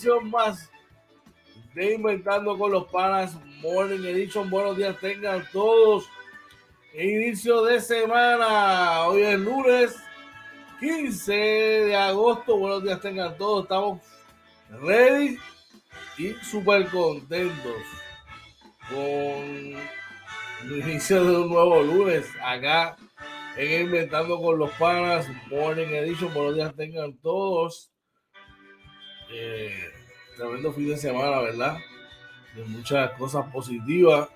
Edición más de Inventando con los Panas Morning Edition. Buenos días, tengan todos. Inicio de semana. Hoy es lunes 15 de agosto. Buenos días tengan todos. Estamos ready y súper contentos con el inicio de un nuevo lunes acá en Inventando con los Panas Morning Edition. Buenos días tengan todos. Eh, tremendo fin de semana, ¿verdad? De muchas cosas positivas.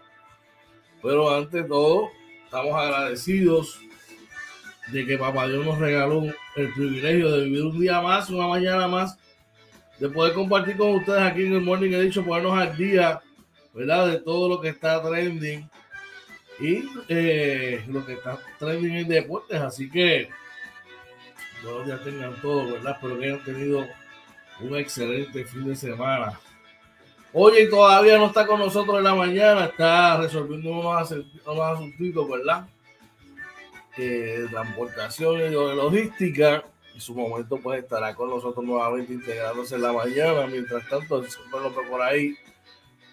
Pero ante todo, estamos agradecidos de que Papá Dios nos regaló el privilegio de vivir un día más, una mañana más, de poder compartir con ustedes aquí en el Morning Edition, ponernos al día, ¿verdad? De todo lo que está trending y eh, lo que está trending en deportes. Así que todos días tengan todos, ¿verdad? Espero que hayan tenido un excelente fin de semana. Oye, todavía no está con nosotros en la mañana, está resolviendo unos, unos asuntitos, ¿verdad? Eh, transportación y logística. En su momento, pues estará con nosotros nuevamente integrándose en la mañana. Mientras tanto, siempre lo por ahí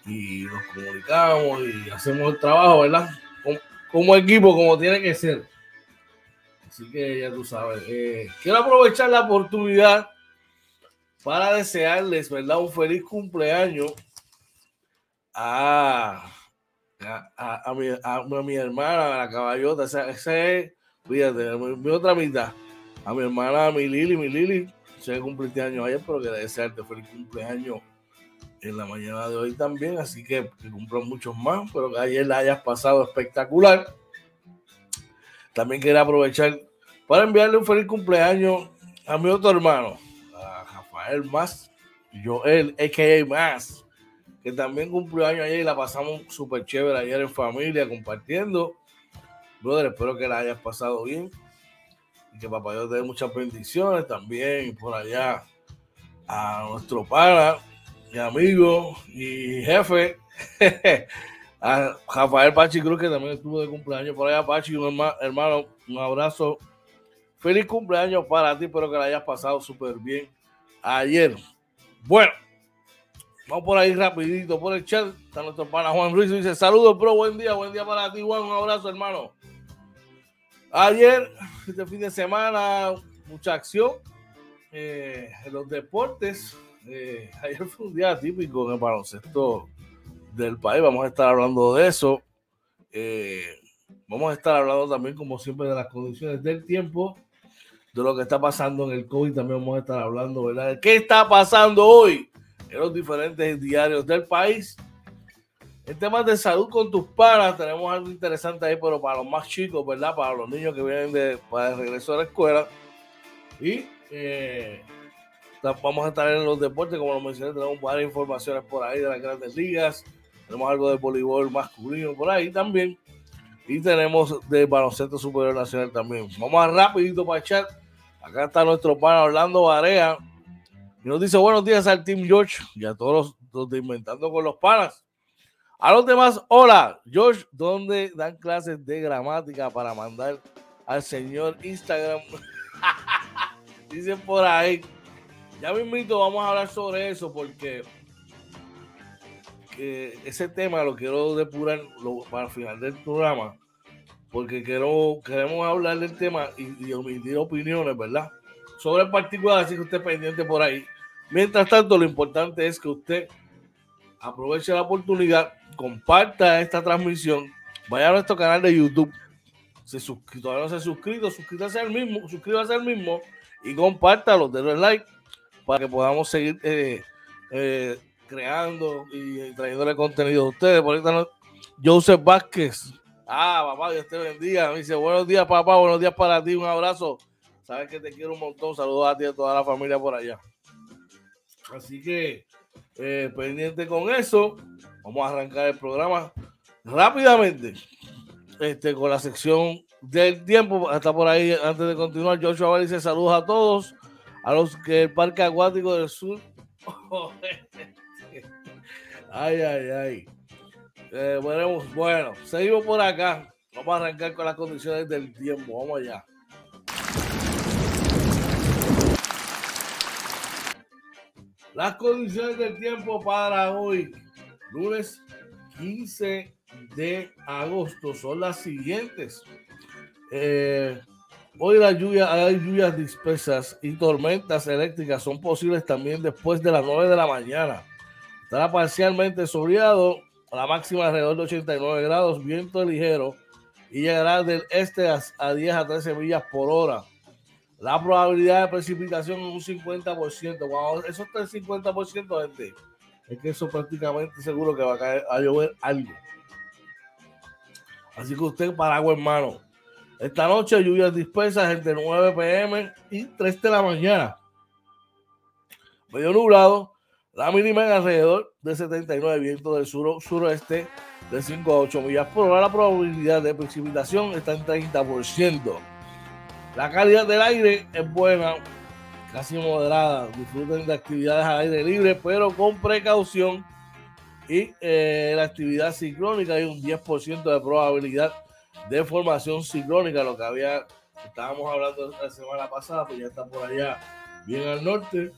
y nos comunicamos y hacemos el trabajo, ¿verdad? Como, como equipo, como tiene que ser. Así que ya tú sabes. Eh, quiero aprovechar la oportunidad para desearles, ¿verdad? Un feliz cumpleaños a, a, a, mi, a, mi, hermana, la caballota, esa, es, fíjate, mi, mi, otra mitad, a mi hermana, a mi Lili, mi Lili, se cumpliste años ayer, pero que desearte feliz cumpleaños en la mañana de hoy también, así que, que muchos más, pero que ayer la hayas pasado espectacular. También quiero aprovechar para enviarle un feliz cumpleaños a mi otro hermano, a Rafael Más, Joel, a.k.a. Más, que también cumplió años ayer y la pasamos súper chévere ayer en familia, compartiendo. Brother, espero que la hayas pasado bien y que papá Dios te dé muchas bendiciones también por allá. a nuestro pana, mi amigo y jefe, a Rafael Pachi Cruz, que también estuvo de cumpleaños por allá. Pachi, un hermano, un abrazo. Feliz cumpleaños para ti, espero que la hayas pasado súper bien ayer. Bueno, vamos por ahí rapidito por el chat. Está nuestro pana Juan Ruiz. Dice, saludos, bro, buen día, buen día para ti, Juan. Un abrazo, hermano. Ayer, este fin de semana, mucha acción eh, en los deportes. Eh, ayer fue un día típico en el baloncesto del país. Vamos a estar hablando de eso. Eh, vamos a estar hablando también, como siempre, de las condiciones del tiempo, de lo que está pasando en el COVID. También vamos a estar hablando, ¿verdad? Qué está pasando hoy en los diferentes diarios del país. En temas de salud con tus panas, tenemos algo interesante ahí, pero para los más chicos, ¿verdad? Para los niños que vienen de, para el regreso a la escuela. Y eh, vamos a estar en los deportes, como lo mencioné, tenemos varias informaciones por ahí de las grandes ligas. Tenemos algo de voleibol masculino por ahí también. Y tenemos de baloncesto superior nacional también. Vamos a rapidito para echar. Acá está nuestro pana Orlando Barea. Y nos dice buenos días al Team George y a todos los, de Inventando con los Panas. A los demás, hola, George, ¿dónde dan clases de gramática para mandar al señor Instagram? Dicen por ahí. Ya me invito, vamos a hablar sobre eso porque ese tema lo quiero depurar para el final del programa. Porque quiero, queremos hablar del tema y, y omitir opiniones, ¿verdad? Sobre el particular, así que usted pendiente por ahí. Mientras tanto, lo importante es que usted aproveche la oportunidad, comparta esta transmisión, vaya a nuestro canal de YouTube. Si todavía no se ha suscrito, suscríbase al mismo, suscríbase al mismo y compártalo, denle like para que podamos seguir eh, eh, creando y trayéndole contenido a ustedes. Por ahorita Joseph Vázquez. Ah, papá, Dios te bendiga. Me dice, buenos días, papá, buenos días para ti, un abrazo. Sabes que te quiero un montón. Saludos a ti y a toda la familia por allá. Así que, eh, pendiente con eso, vamos a arrancar el programa rápidamente este, con la sección del tiempo. Hasta por ahí, antes de continuar, Joshua dice saludos a todos, a los que el Parque Acuático del Sur. ay, ay, ay. Eh, bueno, seguimos por acá. Vamos a arrancar con las condiciones del tiempo. Vamos allá. Las condiciones del tiempo para hoy, lunes 15 de agosto, son las siguientes. Eh, hoy la lluvia, hay lluvias dispersas y tormentas eléctricas son posibles también después de las 9 de la mañana. Estará parcialmente soleado, la máxima alrededor de 89 grados, viento ligero y llegará del este a, 10 a 13 millas por hora. La probabilidad de precipitación es un 50%. Cuando eso está el 50%, gente, es que eso prácticamente seguro que va a caer a llover algo. Así que usted paraguas hermano. Esta noche lluvias dispersas entre 9 pm y 3 de la mañana. Medio nublado. La mínima en alrededor de 79 vientos del sur suroeste de 5 a 8 millas por hora. La probabilidad de precipitación está en 30%. La calidad del aire es buena, casi moderada. Disfruten de actividades al aire libre, pero con precaución. Y eh, la actividad ciclónica hay un 10% de probabilidad de formación ciclónica, lo que había, estábamos hablando la semana pasada, pues ya está por allá bien al norte.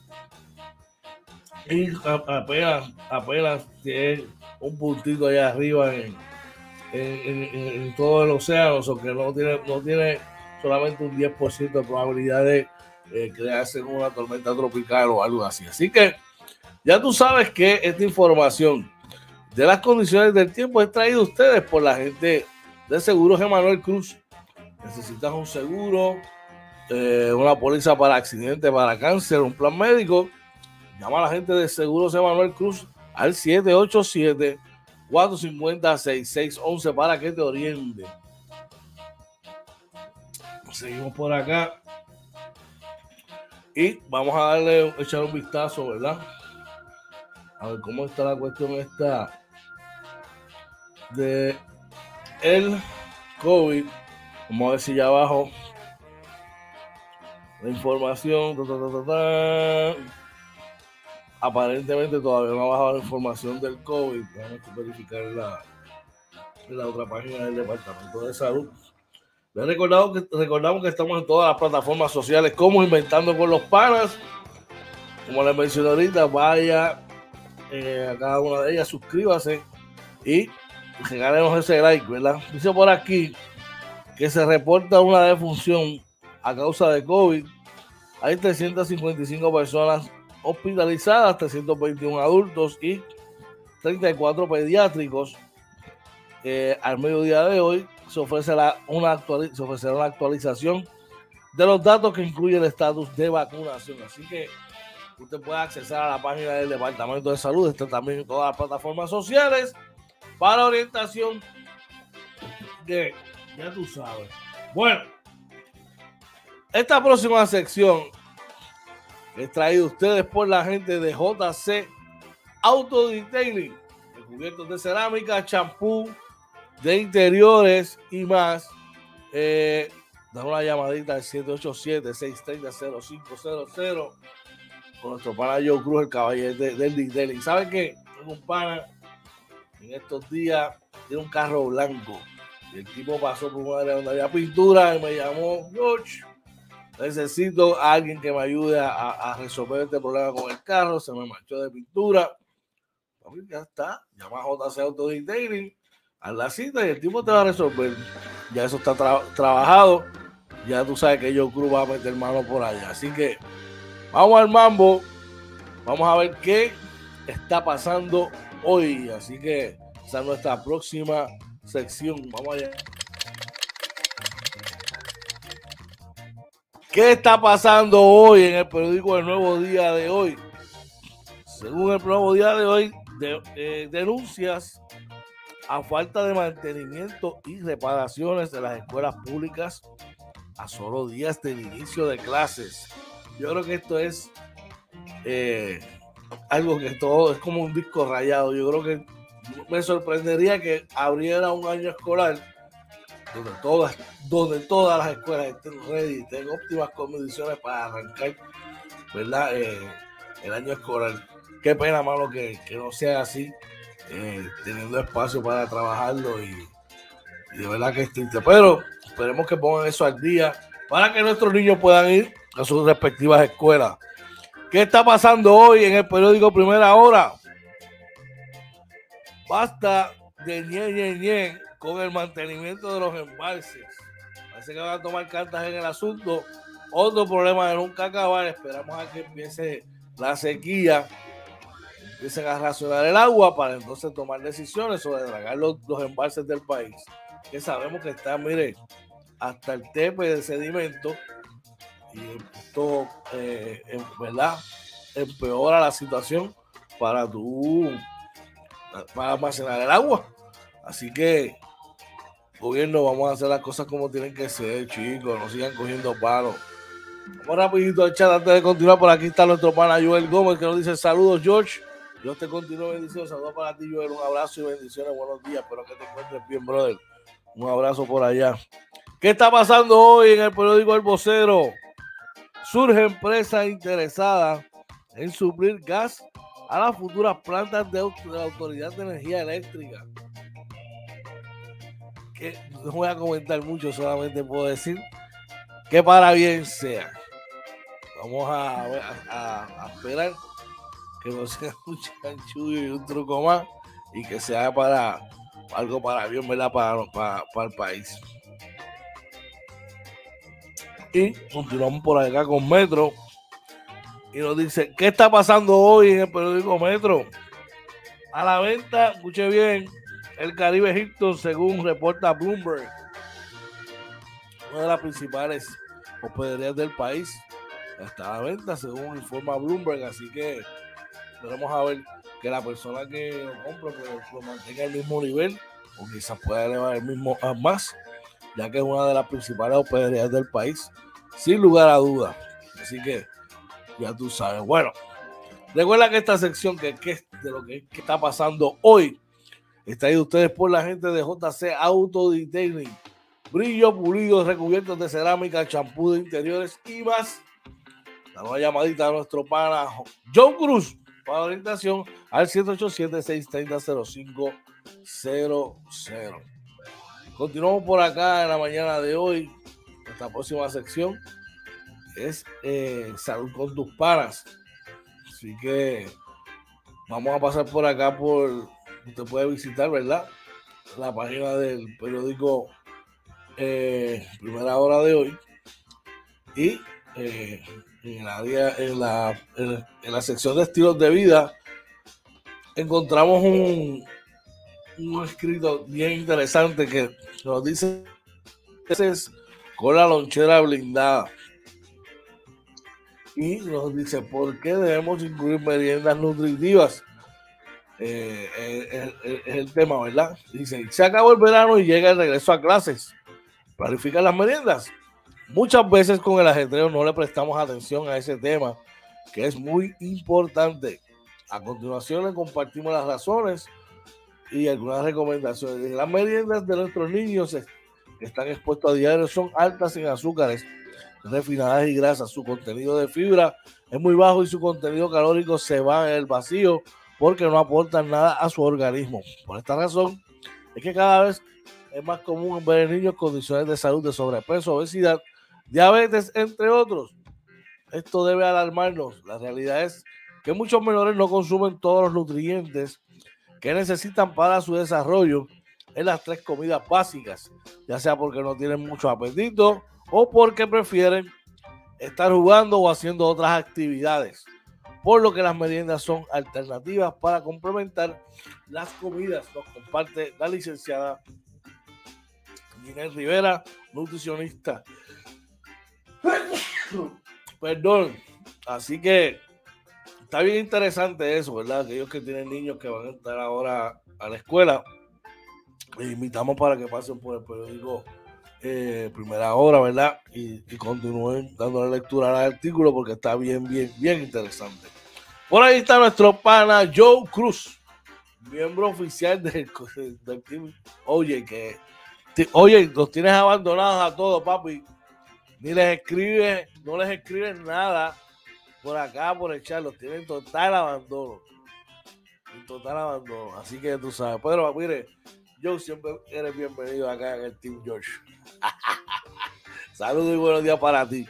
Y apenas, apenas tiene un puntito allá arriba en, en, todo el océano, o que no tiene, no tiene solamente un 10% de probabilidad de eh, crearse una tormenta tropical o algo así. Así que ya tú sabes que esta información de las condiciones del tiempo es traída a ustedes por la gente de Seguros Emanuel Cruz. Necesitas un seguro, eh, una póliza para accidente, para cáncer, un plan médico. Llama a la gente de Seguros Emanuel Cruz al 787-450-6611 para que te oriente. Seguimos por acá. Y vamos a darle, echar un vistazo, ¿verdad? A ver cómo está la cuestión esta de el COVID, vamos a ver si ya abajo la información. Aparentemente todavía no ha bajado la información del COVID. Vamos a verificar la, la otra página del Departamento de Salud. Les que, recordamos que estamos en todas las plataformas sociales como Inventando con los Panas. Como les mencioné ahorita, vaya eh, a cada una de ellas, suscríbase y regálenos ese like, ¿verdad? Dice por aquí que se reporta una defunción a causa de COVID. Hay 355 personas hospitalizadas, 321 adultos y 34 pediátricos. Eh, al mediodía de hoy se, una se ofrecerá una actualización de los datos que incluye el estatus de vacunación. Así que usted puede acceder a la página del Departamento de Salud, está también en todas las plataformas sociales para orientación de, ya tú sabes. Bueno, esta próxima sección es traída ustedes por la gente de JC Auto Detailing, cubiertos de cerámica, champú, de interiores y más. Eh, una llamadita al 787-630-0500 con nuestro pana Joe Cruz, el caballero del detailing. ¿Saben qué? Tengo un pana en estos días, tiene un carro blanco. Y el tipo pasó por una área donde había pintura y me llamó, George, necesito a alguien que me ayude a, resolver este problema con el carro. Se me marchó de pintura. Ya está, llama a JC Auto Detailing a la cita y el tipo te va a resolver. Ya eso está trabajado. Ya tú sabes que yo Cruz va a meter mano por allá. Así que vamos al mambo. Vamos a ver qué está pasando hoy. Así que esa es nuestra próxima sección. Vamos allá. ¿Qué está pasando hoy en el periódico El Nuevo Día de hoy? Según el Nuevo Día de hoy, eh, denuncias a falta de mantenimiento y reparaciones de las escuelas públicas a solo días del inicio de clases. Yo creo que esto es eh, algo que todo es como un disco rayado. Yo creo que me sorprendería que abriera un año escolar donde todas, donde todas las escuelas estén ready, estén óptimas condiciones para arrancar, ¿verdad? Eh, el año escolar. Qué pena, malo, que, que no sea así, eh, teniendo espacio para trabajarlo y, de verdad que es triste. Pero esperemos que pongan eso al día para que nuestros niños puedan ir a sus respectivas escuelas. ¿Qué está pasando hoy en el periódico Primera Hora? Basta de ñe, ñe, ñe con el mantenimiento de los embalses. Parece que van a tomar cartas en el asunto. Otro problema de nunca acabar. Esperamos a que empiece la sequía, empiecen a racionar el agua para entonces tomar decisiones sobre dragar los, embalses del país. Que sabemos que está, mire, hasta el tepe de sedimento. Y esto, eh, ¿verdad? Empeora la situación para tu para almacenar el agua. Así que gobierno, vamos a hacer las cosas como tienen que ser, chicos, no sigan cogiendo palos. Vamos rapidito al chat antes de continuar. Por aquí está nuestro pana Joel Gómez que nos dice saludos, George. Dios te continúe bendiciones. Saludos para ti, Joel. Un abrazo y bendiciones. Buenos días. Espero que te encuentres bien, brother. Un abrazo por allá. ¿Qué está pasando hoy en el periódico El Vocero? Surge empresa interesada en suplir gas a las futuras plantas de la Autoridad de Energía Eléctrica no voy a comentar mucho, solamente puedo decir que para bien sea. Vamos a, esperar que no sea un chanchullo y un truco más y que sea para algo para bien, ¿verdad? Para, para, el país. Y continuamos por acá con Metro. Y nos dice, ¿qué está pasando hoy en el periódico Metro? A la venta, escuche bien, el Caribe Egipto, según reporta Bloomberg, una de las principales hospederías del país, está a venta, según informa Bloomberg. Así que esperemos a ver que la persona que lo compre pues, lo mantenga al mismo nivel o quizás pueda elevar el mismo más, ya que es una de las principales hospederías del país, sin lugar a dudas. Así que ya tú sabes. Bueno, recuerda que esta sección que, que de lo que está pasando hoy Está ahí ustedes por la gente de JC Auto Detailing. Brillo pulido, recubiertos de cerámica, champú de interiores y más. Damos una llamadita a nuestro pana John Cruz para orientación al 787-630-0500. Continuamos por acá en la mañana de hoy. Esta próxima sección es eh, Salud con tus panas. Así que vamos a pasar por acá por. Usted puede visitar, ¿verdad? La página del periódico eh, Primera Hora de hoy. Y eh, en, la, sección de estilos de vida encontramos un, un escrito bien interesante que nos dice es con la lonchera blindada. Y nos dice, ¿por qué debemos incluir meriendas nutritivas? Eh, eh, eh, es el tema, ¿verdad? Dice, se acabó el verano y llega el regreso a clases. Planifica las meriendas. Muchas veces con el ajetreo no le prestamos atención a ese tema, que es muy importante. A continuación le compartimos las razones y algunas recomendaciones. Las meriendas de nuestros niños que están expuestos a diario son altas en azúcares refinadas y grasas. Su contenido de fibra es muy bajo y su contenido calórico se va en el vacío porque no aportan nada a su organismo. Por esta razón es que cada vez es más común ver en niños condiciones de salud de sobrepeso, obesidad, diabetes, entre otros. Esto debe alarmarnos. La realidad es que muchos menores no consumen todos los nutrientes que necesitan para su desarrollo en las tres comidas básicas, ya sea porque no tienen mucho apetito o porque prefieren estar jugando o haciendo otras actividades. Por lo que las meriendas son alternativas para complementar las comidas. Nos comparte la licenciada Inés Rivera, nutricionista. Perdón. Así que está bien interesante eso, ¿verdad? Aquellos que tienen niños que van a estar ahora a la escuela, les invitamos para que pasen por el periódico eh, Primera Hora, ¿verdad? Y, continúen dándole lectura al artículo porque está bien, bien, bien interesante. Por ahí está nuestro pana Joe Cruz, miembro oficial del, del team. Oye, que oye, los tienes abandonados a todos, papi. Ni les escribe, no les escriben nada por acá, por el chat, los tienen total abandono. En total abandono. Así que tú sabes. Pero mire, yo siempre eres bienvenido acá en el Team George. Saludos y buenos días para ti.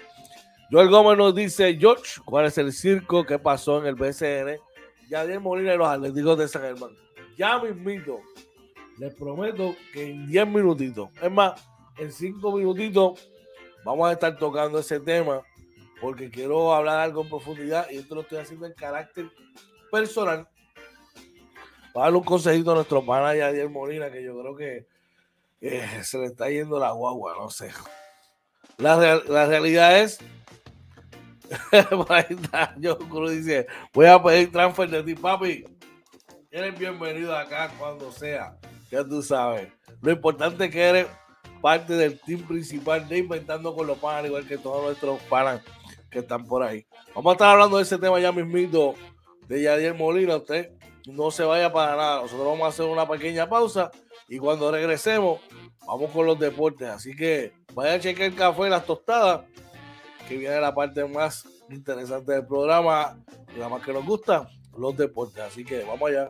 Joel Gómez nos dice, George, ¿cuál es el circo que pasó en el BCN? Yadier Molina y los Atléticos de San Germán. Ya mismito, les prometo que en 10 minutitos, es más, en 5 minutitos, vamos a estar tocando ese tema porque quiero hablar algo en profundidad y esto lo estoy haciendo en carácter personal. Para darle un consejito a nuestro pana Yadier Molina, que yo creo que se le está yendo la guagua, no sé. La, la realidad es, yo dice, voy a pedir transfer de ti, papi. Eres bienvenido acá cuando sea, ya tú sabes. Lo importante es que eres parte del team principal de Inventando con los Panas, igual que todos nuestros panas que están por ahí. Vamos a estar hablando de ese tema ya mismito de Yadier Molina. Usted no se vaya para nada. Nosotros vamos a hacer una pequeña pausa y cuando regresemos vamos con los deportes. Así que vaya a chequear el café las tostadas, que viene la parte más interesante del programa y la más que nos gusta, los deportes. Así que vamos allá.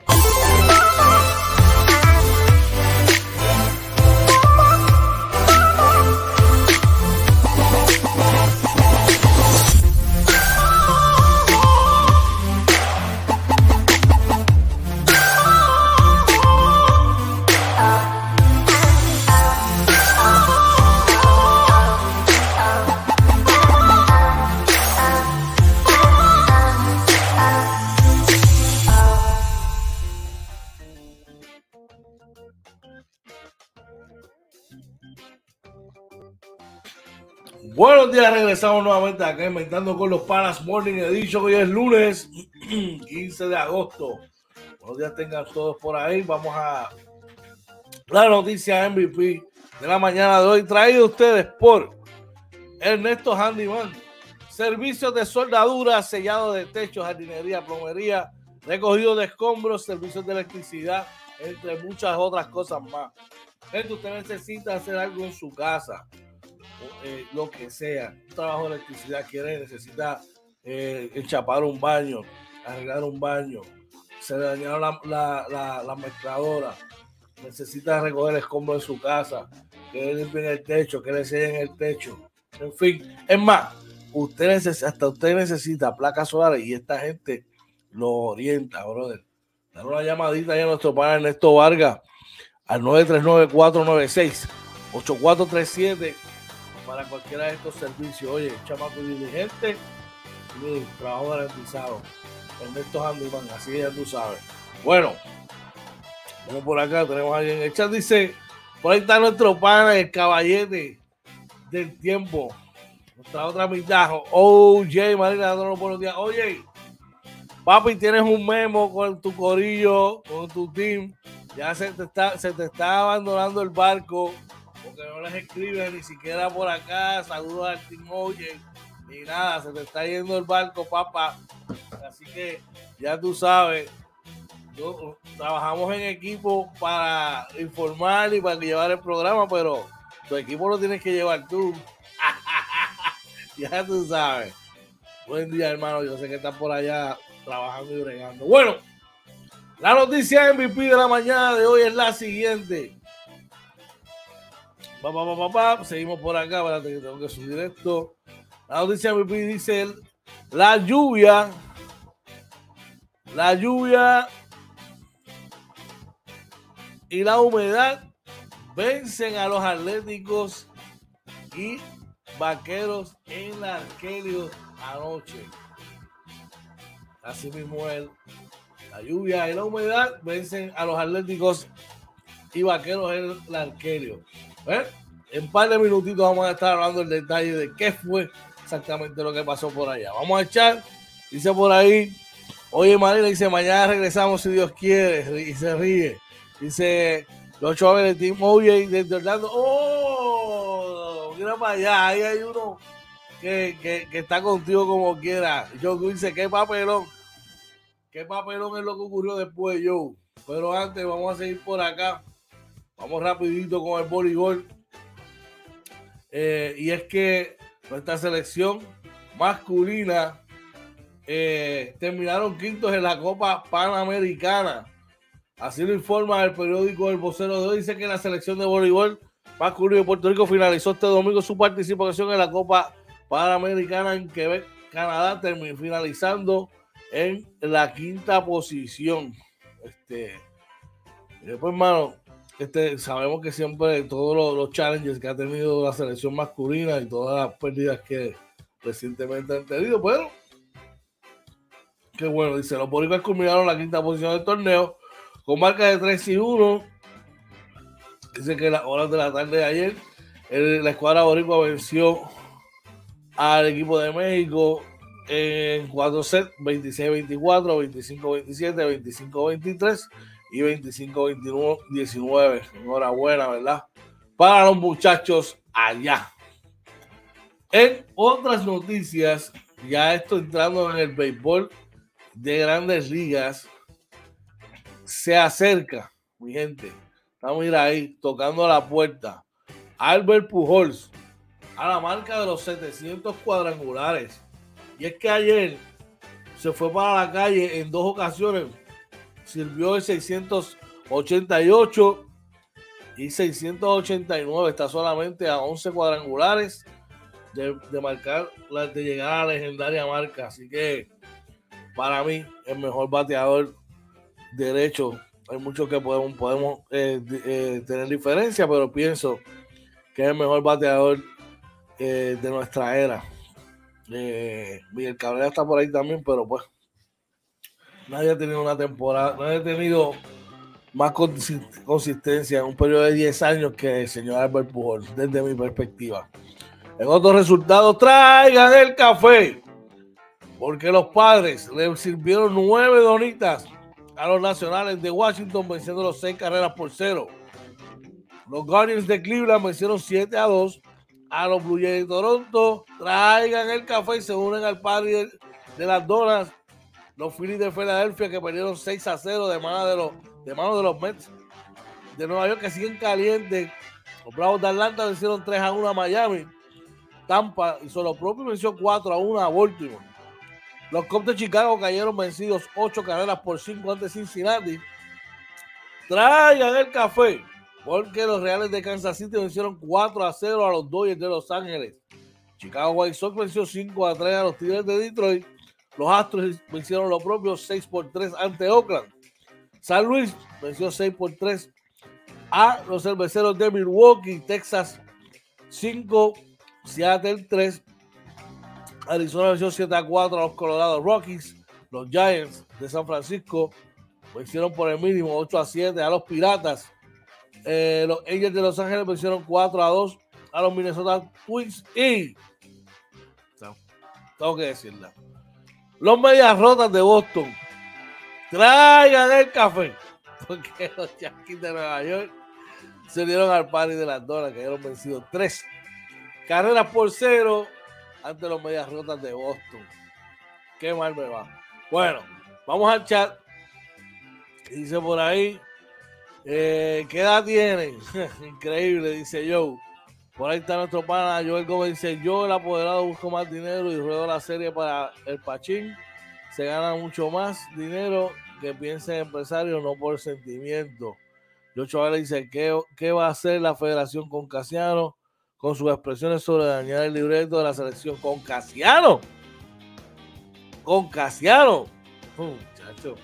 Buenos días, regresamos nuevamente acá inventando con los Panas Morning Edition. Hoy es lunes 15 de agosto. Buenos días tengan todos por ahí. Vamos a la noticia MVP de la mañana de hoy, traído a ustedes por Ernesto Handyman. Servicios de soldadura, sellado de techo, jardinería, plomería, recogido de escombros, servicios de electricidad, entre muchas otras cosas más. Esto usted necesita hacer algo en su casa eh, lo que sea, un trabajo de electricidad quiere, necesita eh, enchapar un baño, arreglar un baño, se le dañaron la, la, la, la mezcladora, necesita recoger el escombro en su casa, que le limpien el techo, que le sellen el techo. En fin, es más, usted hasta usted necesita placas solares y esta gente lo orienta, brother. Dar una llamadita ya a nuestro padre Ernesto Vargas al 939-496-8437 para cualquiera de estos servicios. Oye, chamaco diligente, trabajo garantizado. Ernesto Handyman, así ya tú sabes. Bueno, vamos por acá, tenemos a alguien en el chat, dice, por ahí está nuestro pana, el caballete del tiempo. Nuestra otra mitad, OJ, Marina, dándonos buenos días. Oye, papi, tienes un memo con tu corillo, con tu team. Ya se te está, se te está abandonando el barco no les escriben ni siquiera por acá. Saludos al team OJ. Ni nada, se te está yendo el barco, papá. Así que ya tú sabes, trabajamos en equipo para informar y para llevar el programa, pero tu equipo lo tienes que llevar tú. ya tú sabes. Buen día, hermano. Yo sé que estás por allá trabajando y bregando. Bueno, la noticia MVP de la mañana de hoy es la siguiente. Seguimos por acá. Espérate que tengo que subir esto. La noticia MVP dice la lluvia. La lluvia y la humedad vencen a los atléticos y vaqueros en la Arquelio anoche. Así mismo el, la lluvia y la humedad vencen a los atléticos y vaqueros en la Arquelio. ¿Eh? En un par de minutitos vamos a estar hablando el detalle de qué fue exactamente lo que pasó por allá. Vamos a echar, dice por ahí, oye Marina, dice, mañana regresamos si Dios quiere, y se ríe. Dice los chavales de Team Oye desde Orlando. ¡Oh! Mira para allá, ahí hay uno que, que, está contigo como quiera. Yo dice, qué papelón. Qué papelón es lo que ocurrió después, yo. Pero antes vamos a seguir por acá. Vamos rapidito con el voleibol. Eh, y es que nuestra selección masculina eh, terminaron quintos en la Copa Panamericana. Así lo informa el periódico El Vocero de hoy. Dice que la selección de voleibol masculino de Puerto Rico finalizó este domingo su participación en la Copa Panamericana en Quebec, Canadá, finalizando en la quinta posición. Este, después, hermano, este, sabemos que siempre todos los, los, challenges que ha tenido la selección masculina y todas las pérdidas que recientemente han tenido, bueno, qué bueno, dice, los boricuas culminaron la quinta posición del torneo con marca de 3 y 1. Dice que las horas de la tarde de ayer, la escuadra boricua venció al equipo de México en 4 sets, 26-24, 25-27, 25-23 y 25-19. Enhorabuena, ¿verdad? Para los muchachos allá. En otras noticias, ya estoy entrando en el béisbol de grandes ligas, se acerca, mi gente. Estamos ir ahí tocando la puerta. Albert Pujols a la marca de los 700 cuadrangulares. Y es que ayer se fue para la calle en dos ocasiones. Sirvió el 688 y 689. Está solamente a 11 cuadrangulares de, de marcar, de llegar a la legendaria marca. Así que para mí, el mejor bateador derecho. Hay muchos que podemos, podemos eh, eh, tener diferencia, pero pienso que es el mejor bateador eh, de nuestra era. Miguel Cabrera está por ahí también, pero pues nadie ha tenido una temporada, nadie ha tenido más consistencia en un periodo de 10 años que el señor Albert Pujol, desde mi perspectiva. En otros resultados, traigan el café, porque los padres le sirvieron nueve donitas a los nacionales de Washington venciendo los seis carreras por cero. Los Guardians de Cleveland vencieron 7 a 2 a los Blue Jays de Toronto. Traigan el café y se unen al party de, las donas. Los Phillies de Filadelfia que perdieron 6 a 0 de mano de los, de, los Mets de Nueva York que siguen calientes. Los Bravos de Atlanta vencieron 3 a 1 a Miami. Tampa hizo lo propio y venció 4 a 1 a Baltimore. Los Cubs de Chicago cayeron vencidos 8 carreras por 5 ante Cincinnati. Traigan el café, porque los Reales de Kansas City vencieron 4 a 0 a los Dodgers de Los Ángeles. Chicago White Sox venció 5 a 3 a los Tigres de Detroit. Los Astros vencieron lo propio 6 por 3 ante Oakland. San Luis venció 6 por 3 a los cerveceros de Milwaukee, Texas 5, Seattle 3. Arizona venció 7 a 4 a los Colorado Rockies. Los Giants de San Francisco vencieron por el mínimo 8 a 7 a los Piratas. Eh, los Angels de Los Ángeles vencieron 4 a 2 a los Minnesota Twins y tengo que decirla. Los medias rotas de Boston traigan el café porque los Yankees de Nueva York se dieron al party de las donas que dieron vencido tres carreras por cero ante los medias rotas de Boston. Qué mal me va. Bueno, vamos al chat. Dice por ahí, eh, ¿qué edad tienen? Increíble, dice Joe. Por ahí está nuestro pana Joel Gómez. Dice: Yo, el apoderado, busco más dinero y ruedo la serie para el Pachín. Se gana mucho más dinero que piense en empresario, no por sentimiento. Yo Chavales dice: ¿qué, ¿Qué va a hacer la federación con Casiano? Con sus expresiones sobre dañar el libreto de la selección con Casiano. Con Casiano. Muchacho.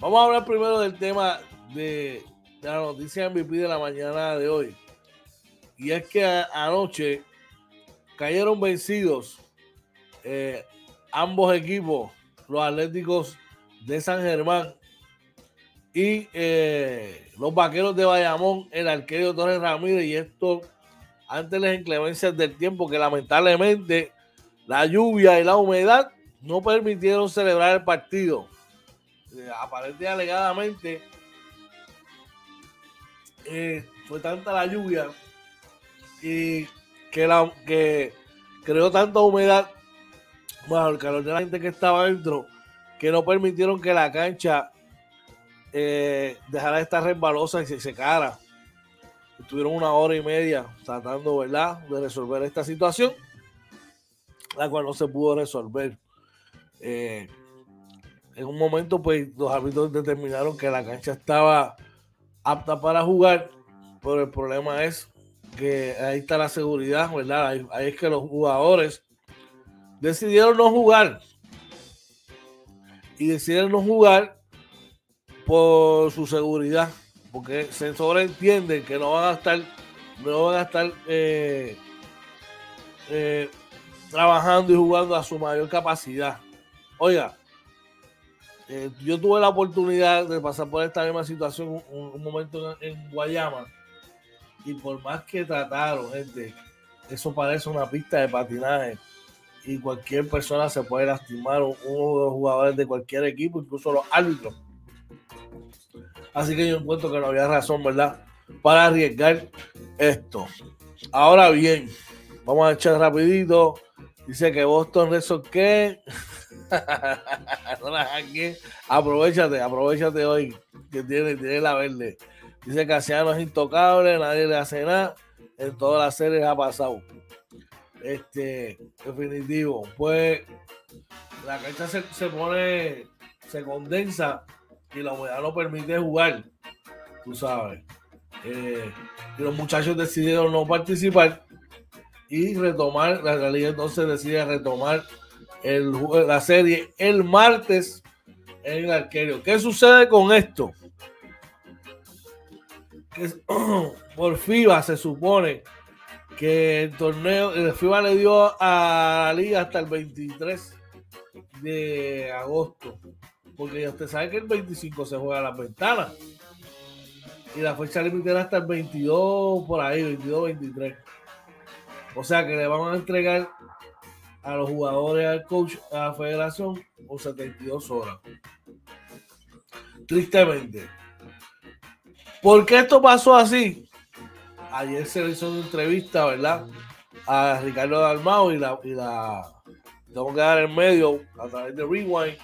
Vamos a hablar primero del tema de, de la noticia MVP de la mañana de hoy. Y es que anoche cayeron vencidos eh, ambos equipos, los Atléticos de San Germán y eh, los Vaqueros de Bayamón, el arquero Torres Ramírez. Y esto ante las inclemencias del tiempo que lamentablemente la lluvia y la humedad no permitieron celebrar el partido. Eh, alegadamente fue tanta la lluvia y que, la, que creó tanta humedad bajo el calor de la gente que estaba dentro que no permitieron que la cancha eh, dejara de estar resbalosa y se secara. Estuvieron una hora y media tratando, ¿verdad?, de resolver esta situación, la cual no se pudo resolver. Eh, en un momento, pues, los árbitros determinaron que la cancha estaba apta para jugar, pero el problema es que ahí está la seguridad, ¿verdad? Ahí, es que los jugadores decidieron no jugar. Y decidieron no jugar por su seguridad. Porque se sobreentiende que no van a estar, no van a estar eh, eh, trabajando y jugando a su mayor capacidad. Oiga, eh, yo tuve la oportunidad de pasar por esta misma situación un, momento en Guayama y por más que trataron, gente, eso parece una pista de patinaje y cualquier persona se puede lastimar, uno de los jugadores de cualquier equipo, incluso los árbitros. Así que yo encuentro que no había razón, ¿verdad? Para arriesgar esto. Ahora bien, vamos a echar rapidito. Dice que Boston Reso que aprovechate, aprovechate hoy que tiene, tiene la verde. Dice que Casiano es intocable, nadie le hace nada. En todas las series ha pasado. Este, definitivo. Pues la cancha se, pone, se condensa y la humedad no permite jugar. Tú sabes. Eh, y los muchachos decidieron no participar y retomar. La realidad entonces decide retomar el, la serie el martes en el arquero. ¿Qué sucede con esto? Que por FIBA se supone que el torneo, el FIBA le dio a la liga hasta el 23 de agosto, porque ya usted sabe que el 25 se juega la ventana y la fecha límite era hasta el 22 por ahí, 22, 23. O sea que le vamos a entregar a los jugadores, al coach, a la federación por 72 horas. Tristemente. ¿Por qué esto pasó así? Ayer se le hizo una entrevista, ¿verdad? A Ricardo Dalmao y la, y la tengo que dar en medio a través de Rewind.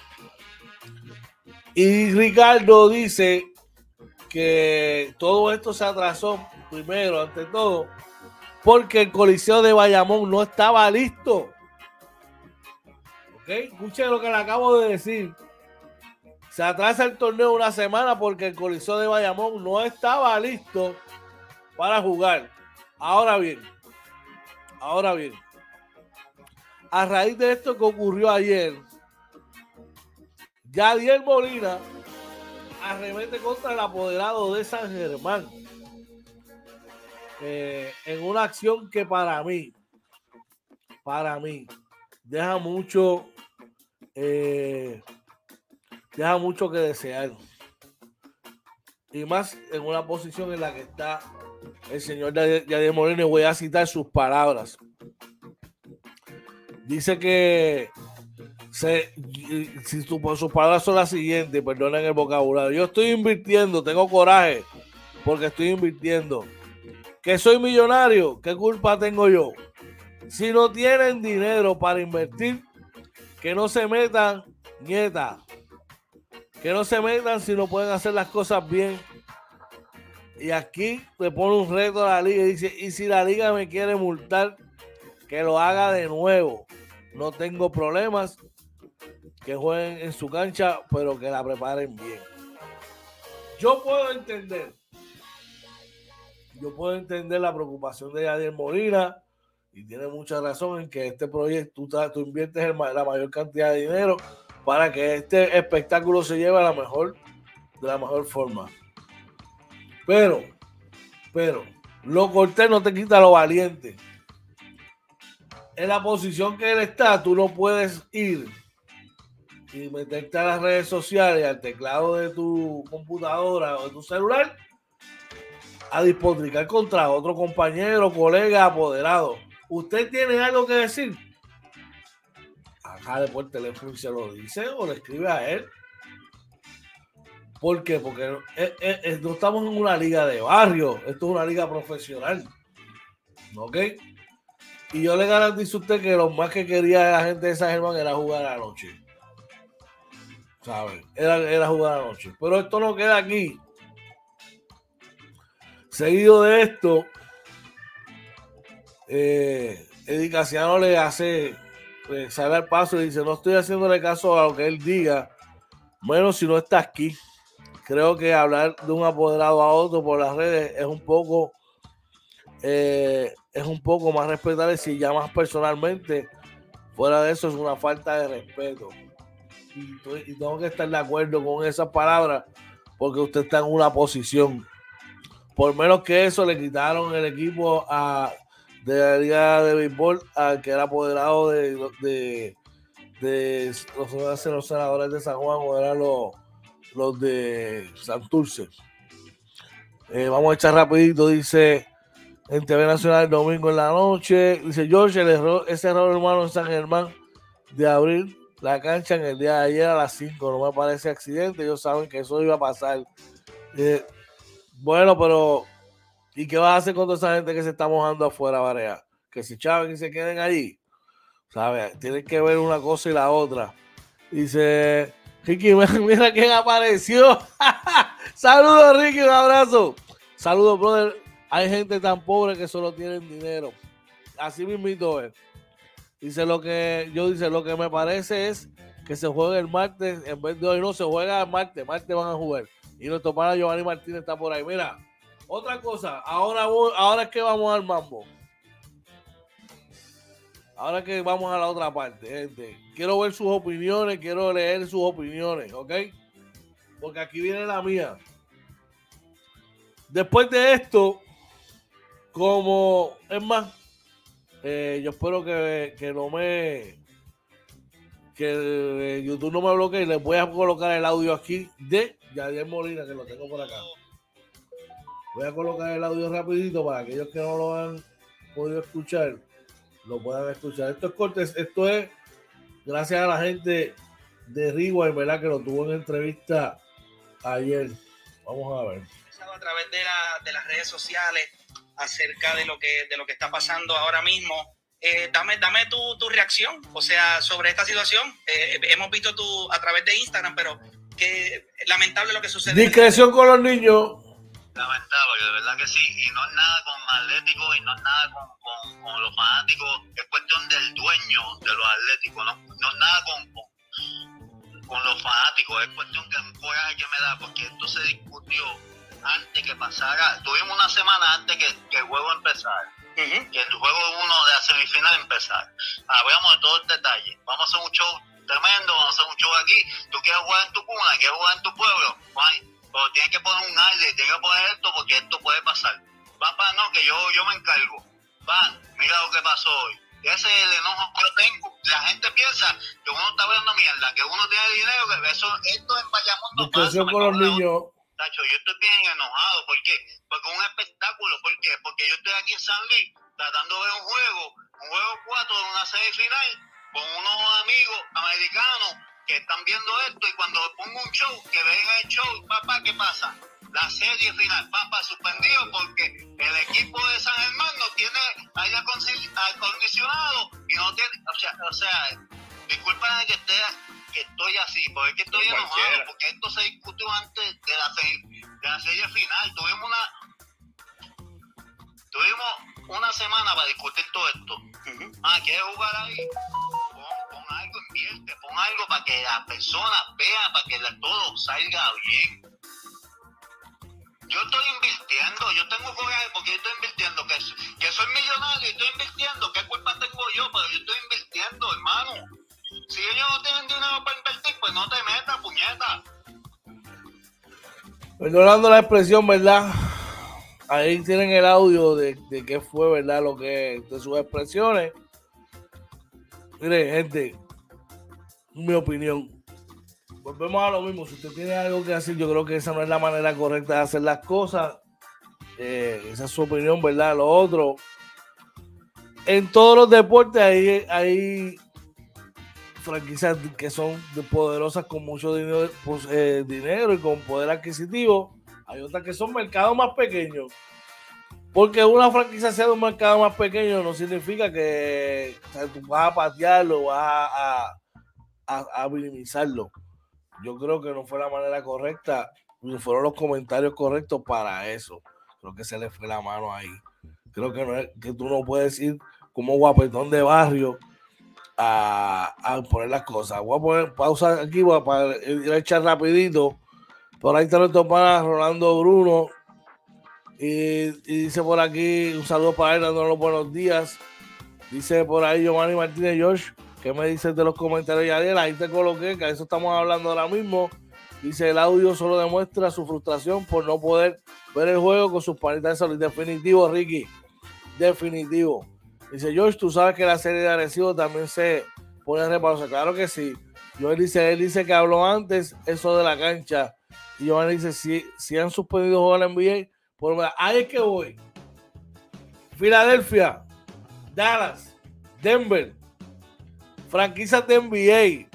Y Ricardo dice que todo esto se atrasó primero, ante todo, porque el Coliseo de Bayamón no estaba listo. ¿Ok? Escuche lo que le acabo de decir. Se atrasa el torneo una semana porque el Coliseo de Bayamón no estaba listo para jugar. Ahora bien, ahora bien, a raíz de esto que ocurrió ayer, Yadier Molina arremete contra el apoderado de San Germán eh, en una acción que para mí, para mí, deja mucho, eh, deja mucho que desear. Y más en una posición en la que está el señor Yadier Molina. Voy a citar sus palabras. Dice que se, si sus palabras son las siguientes, perdonen el vocabulario. Yo estoy invirtiendo, tengo coraje porque estoy invirtiendo. Que soy millonario, ¿qué culpa tengo yo? Si no tienen dinero para invertir, que no se metan, nieta. Que no se metan si no pueden hacer las cosas bien. Y aquí le pone un reto a la liga y dice, y si la liga me quiere multar, que lo haga de nuevo. No tengo problemas que jueguen en su cancha, pero que la preparen bien. Yo puedo entender, yo puedo entender la preocupación de Yadier Molina y tiene mucha razón en que este proyecto tú, inviertes la mayor cantidad de dinero para que este espectáculo se lleve a la mejor, de la mejor forma. Pero, pero, lo cortés no te quita lo valiente. En la posición que él está, tú no puedes ir y meterte a las redes sociales, al teclado de tu computadora o de tu celular, a dispotricar contra otro compañero, colega, apoderado. ¿Usted tiene algo que decir? Acá por teléfono y se lo dice o le escribe a él. ¿Por qué? Porque no estamos en una liga de barrio, esto es una liga profesional. ¿Ok? Y yo le garantizo a usted que lo más que quería la gente de San Germán era jugar a la noche. ¿sabes? Era, era jugar anoche. Pero esto no queda aquí. Seguido de esto, eh, le hace, sale al paso y dice, no estoy haciéndole caso a lo que él diga, menos si no está aquí. Creo que hablar de un apoderado a otro por las redes es un poco, eh, es un poco más respetable si llamas personalmente. Fuera de eso es una falta de respeto y, tengo que estar de acuerdo con esas palabras porque usted está en una posición. Por menos que eso, le quitaron el equipo a, de la Liga de Béisbol al que era apoderado de, de, de los, los senadores de San Juan o eran los, los de Santurce. Eh, vamos a echar rapidito, dice en TV Nacional el domingo en la noche. Dice George, el error, ese error hermano en San Germán de abril la cancha en el día de ayer a las 5. No me parece accidente. Ellos saben que eso iba a pasar. Eh, bueno, pero ¿y qué vas a hacer con toda esa gente que se está mojando afuera, Varea? Que se chaven y se queden allí. ¿Sabes? Tienen que ver una cosa y la otra. Dice Ricky, mira quién apareció. Saludos, Ricky, un abrazo. Saludos, brother. Hay gente tan pobre que solo tienen dinero. Así mismo es. Dice lo que yo dice, lo que me parece es que se juegue el martes en vez de hoy. No, se juega el martes, martes van a jugar. Y nuestro pana Giovanni Martínez está por ahí. Mira, otra cosa, ahora, ahora es que vamos al mambo. Ahora que vamos a la otra parte, gente. Quiero ver sus opiniones, quiero leer sus opiniones, ¿ok? Porque aquí viene la mía. Después de esto, como es más, eh, yo espero que, no me. Que YouTube no me bloquee. Les voy a colocar el audio aquí de Yadier Molina, que lo tengo por acá. Voy a colocar el audio rapidito para aquellos que no lo han podido escuchar, lo puedan escuchar. Esto es cortes, esto es gracias a la gente de Rewind, ¿verdad? Que lo tuvo en entrevista ayer. Vamos a ver. A través de, de las redes sociales acerca de lo que, de lo que está pasando ahora mismo. Eh, dame dame tu, tu, reacción, o sea, sobre esta situación. Eh, hemos visto tú a través de Instagram, pero que lamentable lo que sucede. Discreción con los niños. Lamentable, de verdad que sí, y no es nada con Atlético y no es nada con, con, los fanáticos, es cuestión del dueño de los Atléticos, no, no es nada con, con, los fanáticos, es cuestión que coraje que me da, porque esto se discutió antes que pasara, tuvimos una semana antes que, que el juego empezara. que el juego uno de la semifinal empezar. Hablamos de todo el detalle. Vamos a hacer un show tremendo, vamos a hacer un show aquí. Tú quieres jugar en tu cuna, quieres jugar en tu pueblo, pero tienes que poner un aire, tienes que poner esto porque esto puede pasar. Papá, no, que yo, yo me encargo. Va, mira lo que pasó hoy. Ese es el enojo que yo tengo. La gente piensa que uno está viendo mierda, que uno tiene dinero, que eso, esto en Bayamón no pasa. con los niños. Tacho, yo estoy bien enojado. ¿Por qué? Porque es un espectáculo. ¿Por qué? Porque yo estoy aquí en San Luis tratando de ver un juego, un juego 4 de una semifinal con unos amigos americanos que están viendo esto y cuando pongo un show, que ven el show, papá, ¿qué pasa? La serie final, papá, suspendido porque el equipo de San Germán no tiene aire acondicionado y no tiene, o sea, o sea disculpen que esté que estoy así, porque es que estoy enojado, porque esto se discutió antes de la, serie, de la serie final. Tuvimos una tuvimos una semana para discutir todo esto. Ah, ¿quieres jugar ahí? Pon algo para que la persona vea, para que todo salga bien. Yo estoy invirtiendo, yo tengo coraje porque yo estoy invirtiendo, que, que soy millonario y estoy invirtiendo, ¿qué culpa tengo yo? Pero yo estoy invirtiendo, hermano. Si ellos no tienen dinero para invertir, pues no te metas, puñeta. Perdonando la expresión, ¿verdad? Ahí tienen el audio de, de qué fue, ¿verdad? Lo que, de sus expresiones. Mire, gente, mi opinión. Volvemos a lo mismo. Si usted tiene algo que hacer, yo creo que esa no es la manera correcta de hacer las cosas. Eh, esa es su opinión, ¿verdad? Lo otro. En todos los deportes hay, hay franquicias que son poderosas con mucho dinero, pues, eh, dinero y con poder adquisitivo. Hay otras que son mercados más pequeños. Porque una franquicia sea de un mercado más pequeño no significa que tú vas a patearlo, vas a, minimizarlo. Yo creo que no fue la manera correcta, ni fueron los comentarios correctos para eso. Creo que se le fue la mano ahí. Creo que, no es, que tú no puedes ir como guapetón de barrio a, a poner las cosas. Voy a poner pausa aquí para ir a echar rapidito. Por ahí está nuestro para Rolando Bruno y, dice por aquí, un saludo para él, dándonos los buenos días. Dice por ahí Giovanni Martínez George, ¿qué me dices de los comentarios de Ariel? Ahí te coloqué, que a eso estamos hablando ahora mismo. Dice, el audio solo demuestra su frustración por no poder ver el juego con sus panitas de salud. Definitivo, Ricky. Definitivo. Dice, George, tú sabes que la serie de agresivos también se pone en repausa. Claro que sí. Joel dice, él dice que habló antes eso de la cancha. Y Giovanni dice, si, si han suspendido juego en NBA, por, ahí es que voy. Filadelfia, Dallas, Denver, franquicias de NBA.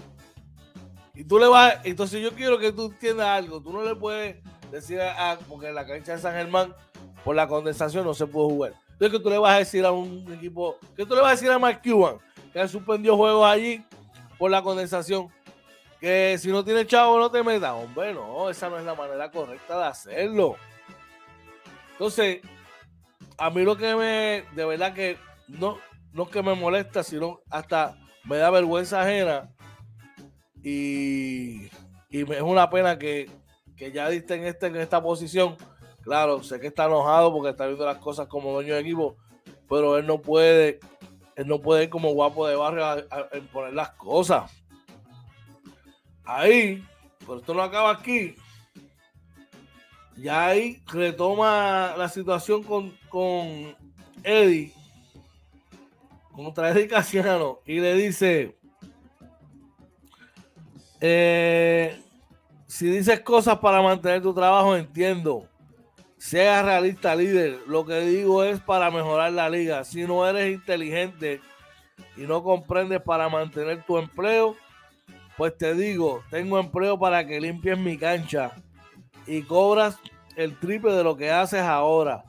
Y tú le vas, entonces yo quiero que tú entiendas algo. Tú no le puedes decir a, porque en la cancha de San Germán, por la condensación no se puede jugar. Entonces que tú le vas a decir a un equipo, que tú le vas a decir a Mark Cuban, que suspendió juegos allí por la condensación, que si no tiene chavo no te metas. Hombre, no, esa no es la manera correcta de hacerlo. Entonces, a mí lo que me, de verdad que no, no es que me molesta, sino hasta me da vergüenza ajena. Y, y es una pena que, ya diste en, este, en esta posición. Claro, sé que está enojado porque está viendo las cosas como dueño de equipo, pero él no puede, él no puede ir como guapo de barrio a, poner las cosas. Ahí, pero esto no acaba aquí ya ahí retoma la situación con, con Eddie, contra Eddie Casiano, y le dice, eh, si dices cosas para mantener tu trabajo, entiendo. Sea realista, líder. Lo que digo es para mejorar la liga. Si no eres inteligente y no comprendes para mantener tu empleo, pues te digo, tengo empleo para que limpies mi cancha y cobras el triple de lo que haces ahora.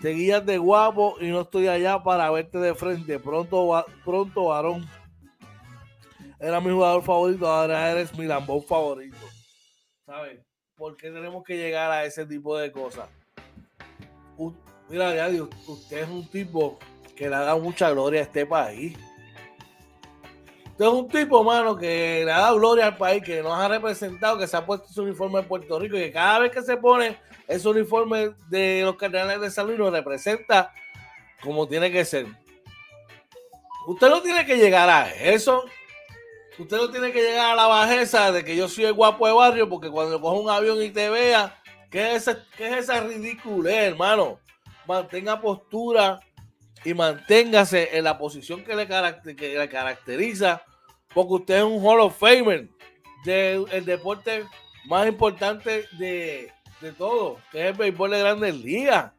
Te guías de guapo y no estoy allá para verte de frente. Pronto, pronto, varón. Era mi jugador favorito, ahora eres mi lambón favorito. ¿Sabes? ¿Por qué tenemos que llegar a ese tipo de cosas? mira, ya, usted es un tipo que le ha dado mucha gloria a este país. Usted es un tipo, mano, que le ha dado gloria al país, que nos ha representado, que se ha puesto su uniforme en Puerto Rico y que cada vez que se pone ese uniforme de los cardenales de San Luis nos representa como tiene que ser. Usted no tiene que llegar a eso. Usted no tiene que llegar a la bajeza de que yo soy el guapo de barrio, porque cuando cojo un avión y te vea, ¿qué es, esa, qué es esa ridiculez, hermano? Mantenga postura y manténgase en la posición que le, caracteriza, porque usted es un Hall of Famer del deporte más importante de, de todo, que es el béisbol de grandes ligas.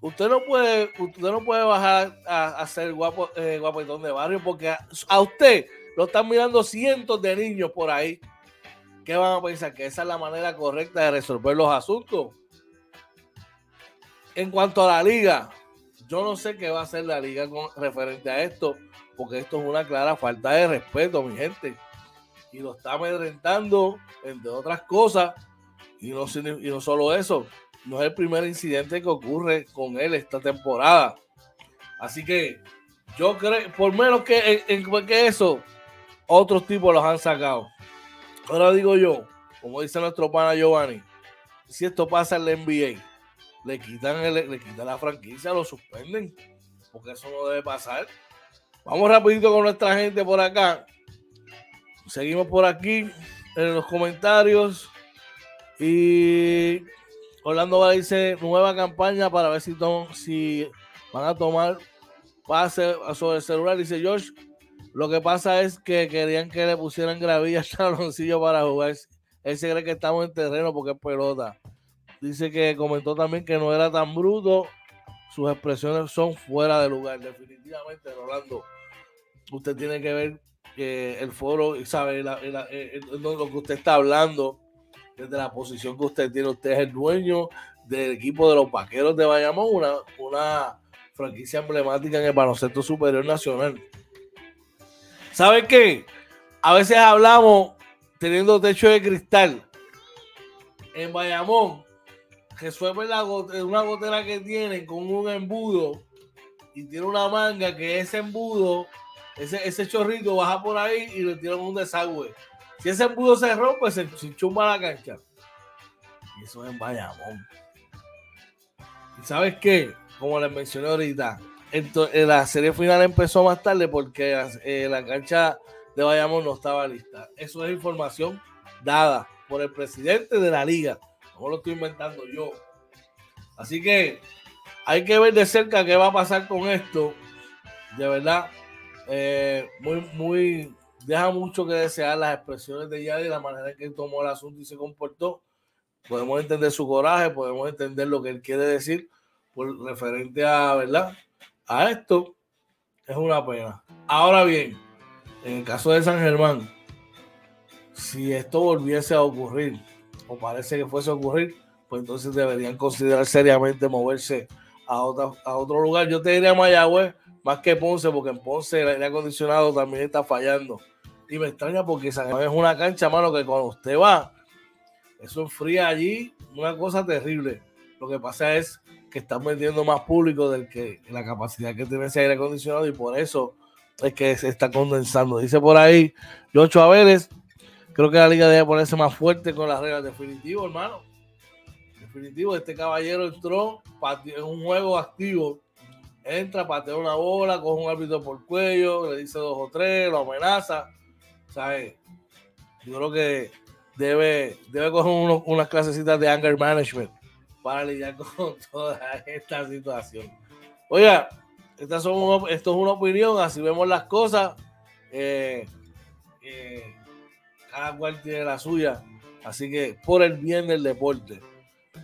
Usted no puede, usted no puede bajar a, ser guapo, eh, guapetón de barrio porque a, usted lo están mirando cientos de niños por ahí. ¿Qué van a pensar? Que esa es la manera correcta de resolver los asuntos. En cuanto a la liga, yo no sé qué va a hacer la liga con referente a esto, porque esto es una clara falta de respeto, mi gente. Y lo está amedrentando, entre otras cosas. Y no, y no solo eso, no es el primer incidente que ocurre con él esta temporada. Así que yo creo, por menos que, en, que eso, otros tipos los han sacado. Ahora digo yo, como dice nuestro pana Giovanni, si esto pasa en la NBA, le quitan, le quitan la franquicia, lo suspenden, porque eso no debe pasar. Vamos rapidito con nuestra gente por acá. Seguimos por aquí en los comentarios. Y Orlando va dice nueva campaña para ver si, si van a tomar pase sobre el celular. Dice George, lo que pasa es que querían que le pusieran gravilla al taloncillo para jugar. Él se cree que estamos en terreno porque es pelota. Dice que comentó también que no era tan bruto. Sus expresiones son fuera de lugar. Definitivamente, Rolando, usted tiene que ver que el foro, sabe, lo que usted está hablando desde la posición que usted tiene. Usted es el dueño del equipo de los Vaqueros de Bayamón, una, una franquicia emblemática en el baloncesto superior nacional. ¿Sabe qué? A veces hablamos teniendo techo de cristal. En Bayamón, resuelve la una gotera que tiene con un embudo y tiene una manga que ese embudo, ese, ese chorrito baja por ahí y le tiran un desagüe. Si ese embudo se rompe, se, chumba la cancha. Y eso es en Bayamón. ¿Y sabes qué? Como les mencioné ahorita, entonces, la serie final empezó más tarde porque eh, la cancha de Bayamón no estaba lista. Eso es información dada por el presidente de la liga. No lo estoy inventando yo. Así que hay que ver de cerca qué va a pasar con esto. De verdad, eh, muy, muy, deja mucho que desear las expresiones de Yadi, la manera en que tomó el asunto y se comportó. Podemos entender su coraje, podemos entender lo que él quiere decir por referente a, ¿verdad? A esto. Es una pena. Ahora bien, en el caso de San Germán, si esto volviese a ocurrir, o parece que fuese a ocurrir, pues entonces deberían considerar seriamente moverse a, a otro lugar. Yo te diría Mayagüez más que Ponce, porque en Ponce el aire acondicionado también está fallando. Y me extraña porque San es una cancha, mano, que cuando usted va, eso enfría allí, una cosa terrible. Lo que pasa es que están vendiendo más público del que la capacidad que tiene ese aire acondicionado y por eso es que se está condensando. Dice por ahí Yocho Averes, creo que la liga debe ponerse más fuerte con las reglas. Definitivo, hermano. Definitivo, este caballero entró en un juego activo. Entra, patea una bola, coge un árbitro por cuello, le dice dos o tres, lo amenaza ¿sabes? Yo creo que debe, debe coger unas clasecitas de anger management para lidiar con toda esta situación. Oiga, esta son esto es una opinión, así vemos las cosas. Eh, eh, cada cual tiene la suya. Así que por el bien del deporte,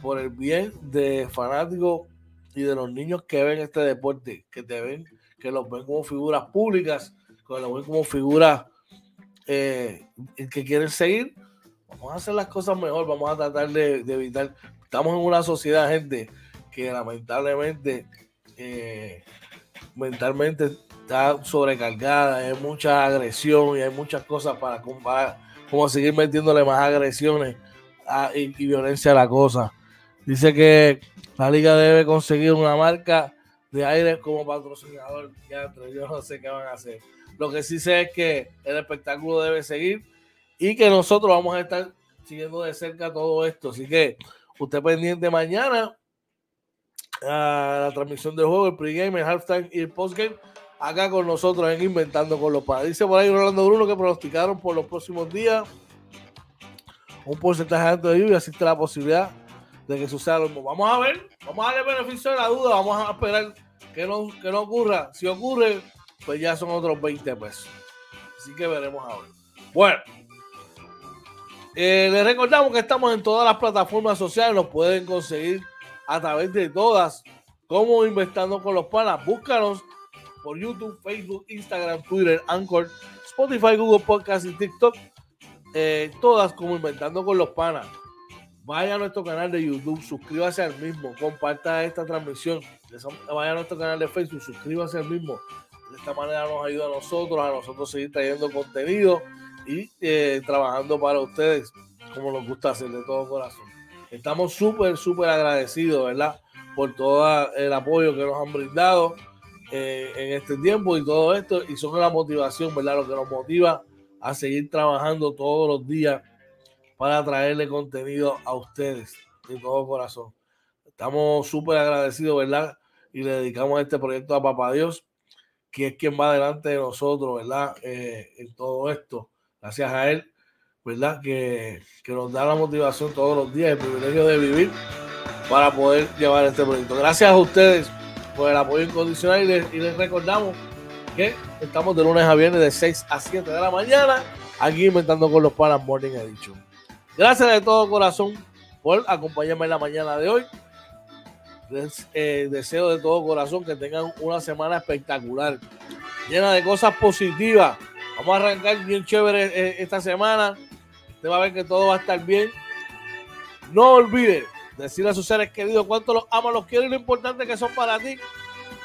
por el bien de fanáticos y de los niños que ven este deporte, que te ven, que los ven como figuras públicas, que los ven como figuras eh, que quieren seguir, vamos a hacer las cosas mejor, vamos a tratar de, evitar. Estamos en una sociedad, gente, que lamentablemente eh, mentalmente está sobrecargada, hay mucha agresión y hay muchas cosas para como seguir metiéndole más agresiones y, violencia a la cosa. Dice que La liga debe conseguir una marca de aire como patrocinador. Ya, yo no sé qué van a hacer. Lo que sí sé es que el espectáculo debe seguir y que nosotros vamos a estar siguiendo de cerca todo esto. Así que usted pendiente mañana a la transmisión del juego, el pregame, el halftime y el postgame acá con nosotros en Inventando con los Padres. Dice por ahí Rolando Bruno que pronosticaron por los próximos días un porcentaje alto de lluvia, existe la posibilidad de que suceda lo mismo. Vamos a ver, vamos a darle beneficio de la duda, vamos a esperar que no, que no ocurra. Si ocurre, pues ya son otros 20 pesos. Así que veremos ahora. Bueno, eh, les recordamos que estamos en todas las plataformas sociales, nos pueden conseguir a través de todas, como Inventando con los Panas. Búscanos por YouTube, Facebook, Instagram, Twitter, Anchor, Spotify, Google Podcast y TikTok. Eh, todas como Inventando con los Panas. Vaya a nuestro canal de YouTube, suscríbase al mismo, comparta esta transmisión. Vaya a nuestro canal de Facebook, suscríbase al mismo. De esta manera nos ayuda a nosotros, a nosotros seguir trayendo contenido y eh, trabajando para ustedes como nos gusta hacer de todo corazón. Estamos súper, súper agradecidos, ¿verdad? Por todo el apoyo que nos han brindado eh, en este tiempo y todo esto, y son la motivación, ¿verdad? Lo que nos motiva a seguir trabajando todos los días para traerle contenido a ustedes de todo corazón. Estamos súper agradecidos, ¿verdad? Y le dedicamos este proyecto a Papá Dios, que es quien va delante de nosotros, ¿verdad? Eh, en todo esto. Gracias a Él, ¿verdad? Que, que nos da la motivación todos los días, el privilegio de vivir para poder llevar este proyecto. Gracias a ustedes por el apoyo incondicional y les, recordamos que estamos de lunes a viernes de 6 a 7 de la mañana aquí inventando con los panas Morning Edition. Gracias de todo corazón por acompañarme en la mañana de hoy. Les eh, deseo de todo corazón que tengan una semana espectacular, llena de cosas positivas. Vamos a arrancar bien chévere eh, esta semana. Usted va a ver que todo va a estar bien. No olvide decirle a sus seres queridos cuánto los amas, los quiero y lo importante que son para ti.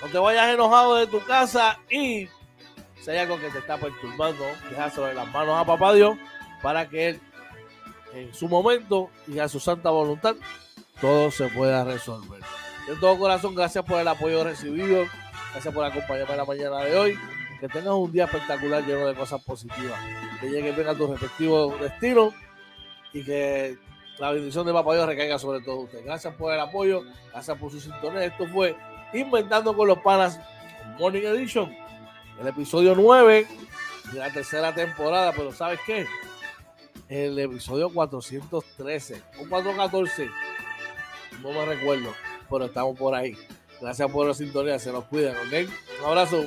No te vayas enojado de tu casa y si hay algo que te está perturbando, déjaselo en las manos a papá Dios para que Él en su momento y a su santa voluntad todo se pueda resolver. De todo corazón, gracias por el apoyo recibido, gracias por acompañarme en la mañana de hoy. Que tengas un día espectacular lleno de cosas positivas. Que llegue bien a tu respectivo destino y que la bendición de Papá Dios recaiga sobre todos ustedes. Gracias por el apoyo, gracias por su sintonía. Esto fue Inventando con los Panas Morning Edition, el episodio 9 de la tercera temporada. Pero ¿sabes qué? El episodio 413 o 414, no me recuerdo, pero estamos por ahí. Gracias por la sintonía, se los cuidan, ¿ok? Un abrazo.